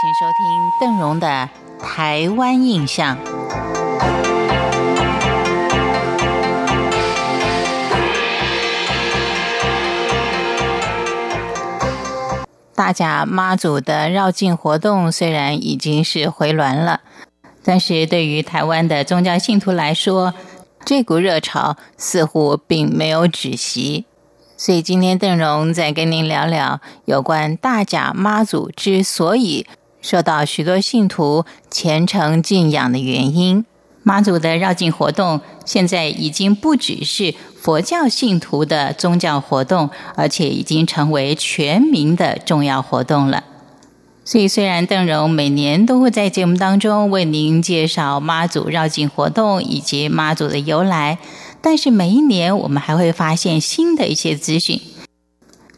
请收听邓荣的《台湾印象》。大甲妈祖的绕境活动虽然已经是回銮了，但是对于台湾的宗教信徒来说，这股热潮似乎并没有止息。所以今天邓荣再跟您聊聊有关大甲妈祖之所以受到许多信徒虔诚敬仰的原因。妈祖的绕境活动现在已经不只是佛教信徒的宗教活动，而且已经成为全民的重要活动了。所以，虽然邓荣每年都会在节目当中为您介绍妈祖绕境活动以及妈祖的由来。但是每一年，我们还会发现新的一些资讯，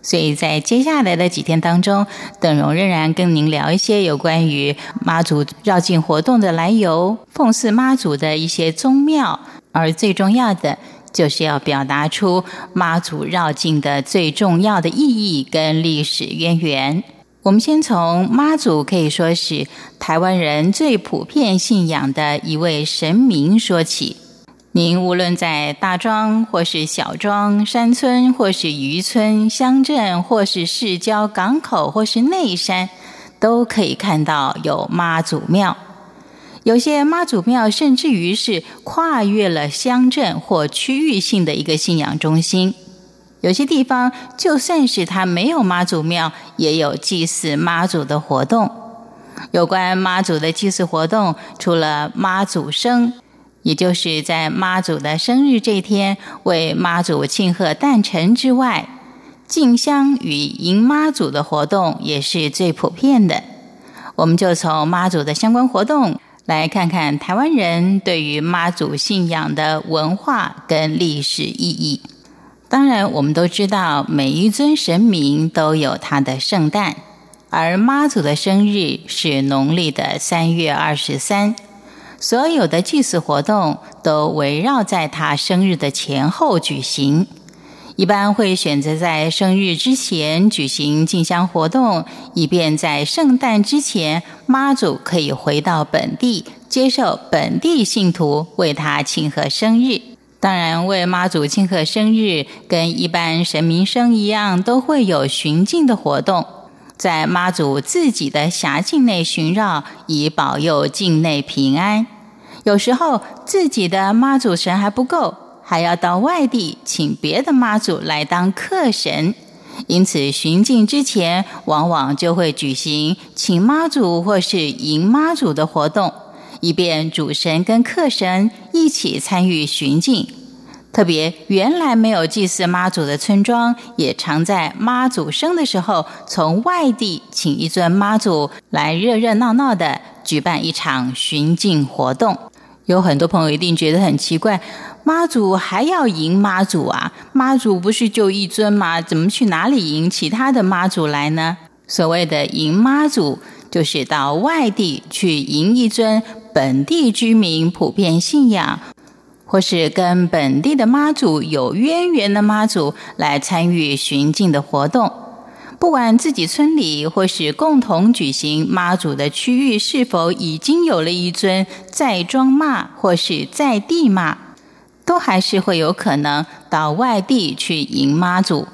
所以在接下来的几天当中，邓荣仍然跟您聊一些有关于妈祖绕境活动的来由、奉祀妈祖的一些宗庙，而最重要的就是要表达出妈祖绕境的最重要的意义跟历史渊源。我们先从妈祖可以说是台湾人最普遍信仰的一位神明说起。您无论在大庄，或是小庄、山村，或是渔村、乡镇，或是市郊、港口，或是内山，都可以看到有妈祖庙。有些妈祖庙甚至于是跨越了乡镇或区域性的一个信仰中心。有些地方就算是它没有妈祖庙，也有祭祀妈祖的活动。有关妈祖的祭祀活动，除了妈祖生。也就是在妈祖的生日这天，为妈祖庆贺诞辰之外，敬香与迎妈祖的活动也是最普遍的。我们就从妈祖的相关活动来看看台湾人对于妈祖信仰的文化跟历史意义。当然，我们都知道每一尊神明都有他的圣诞，而妈祖的生日是农历的三月二十三。所有的祭祀活动都围绕在他生日的前后举行，一般会选择在生日之前举行进香活动，以便在圣诞之前妈祖可以回到本地，接受本地信徒为他庆贺生日。当然，为妈祖庆贺生日，跟一般神明生一样，都会有巡境的活动，在妈祖自己的辖境内巡绕，以保佑境内平安。有时候自己的妈祖神还不够，还要到外地请别的妈祖来当客神，因此巡境之前往往就会举行请妈祖或是迎妈祖的活动，以便主神跟客神一起参与巡境。特别原来没有祭祀妈祖的村庄，也常在妈祖生的时候从外地请一尊妈祖来热热闹闹的举办一场巡境活动。有很多朋友一定觉得很奇怪，妈祖还要迎妈祖啊？妈祖不是就一尊吗？怎么去哪里迎其他的妈祖来呢？所谓的迎妈祖，就是到外地去迎一尊本地居民普遍信仰，或是跟本地的妈祖有渊源的妈祖来参与巡境的活动。不管自己村里或是共同举行妈祖的区域是否已经有了一尊在庄妈或是在地妈，都还是会有可能到外地去迎妈祖。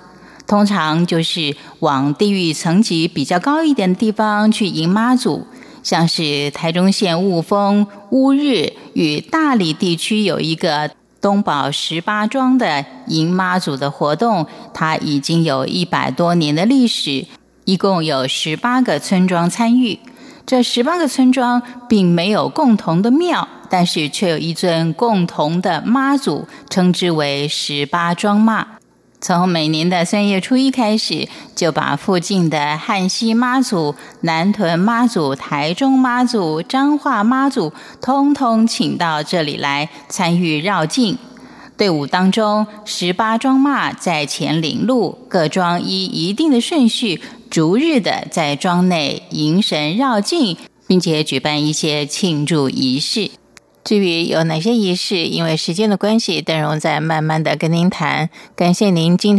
通常就是往地域层级比较高一点的地方去迎妈祖，像是台中县雾峰、乌日与大理地区有一个。东宝十八庄的迎妈祖的活动，它已经有一百多年的历史，一共有十八个村庄参与。这十八个村庄并没有共同的庙，但是却有一尊共同的妈祖，称之为十八庄妈。从每年的三月初一开始，就把附近的汉西妈祖、南屯妈祖、台中妈祖、彰化妈祖，通通请到这里来参与绕境。队伍当中，十八庄妈在前领路，各庄依一定的顺序，逐日的在庄内迎神绕境，并且举办一些庆祝仪式。至于有哪些仪式，因为时间的关系，邓荣在慢慢的跟您谈。感谢您今天。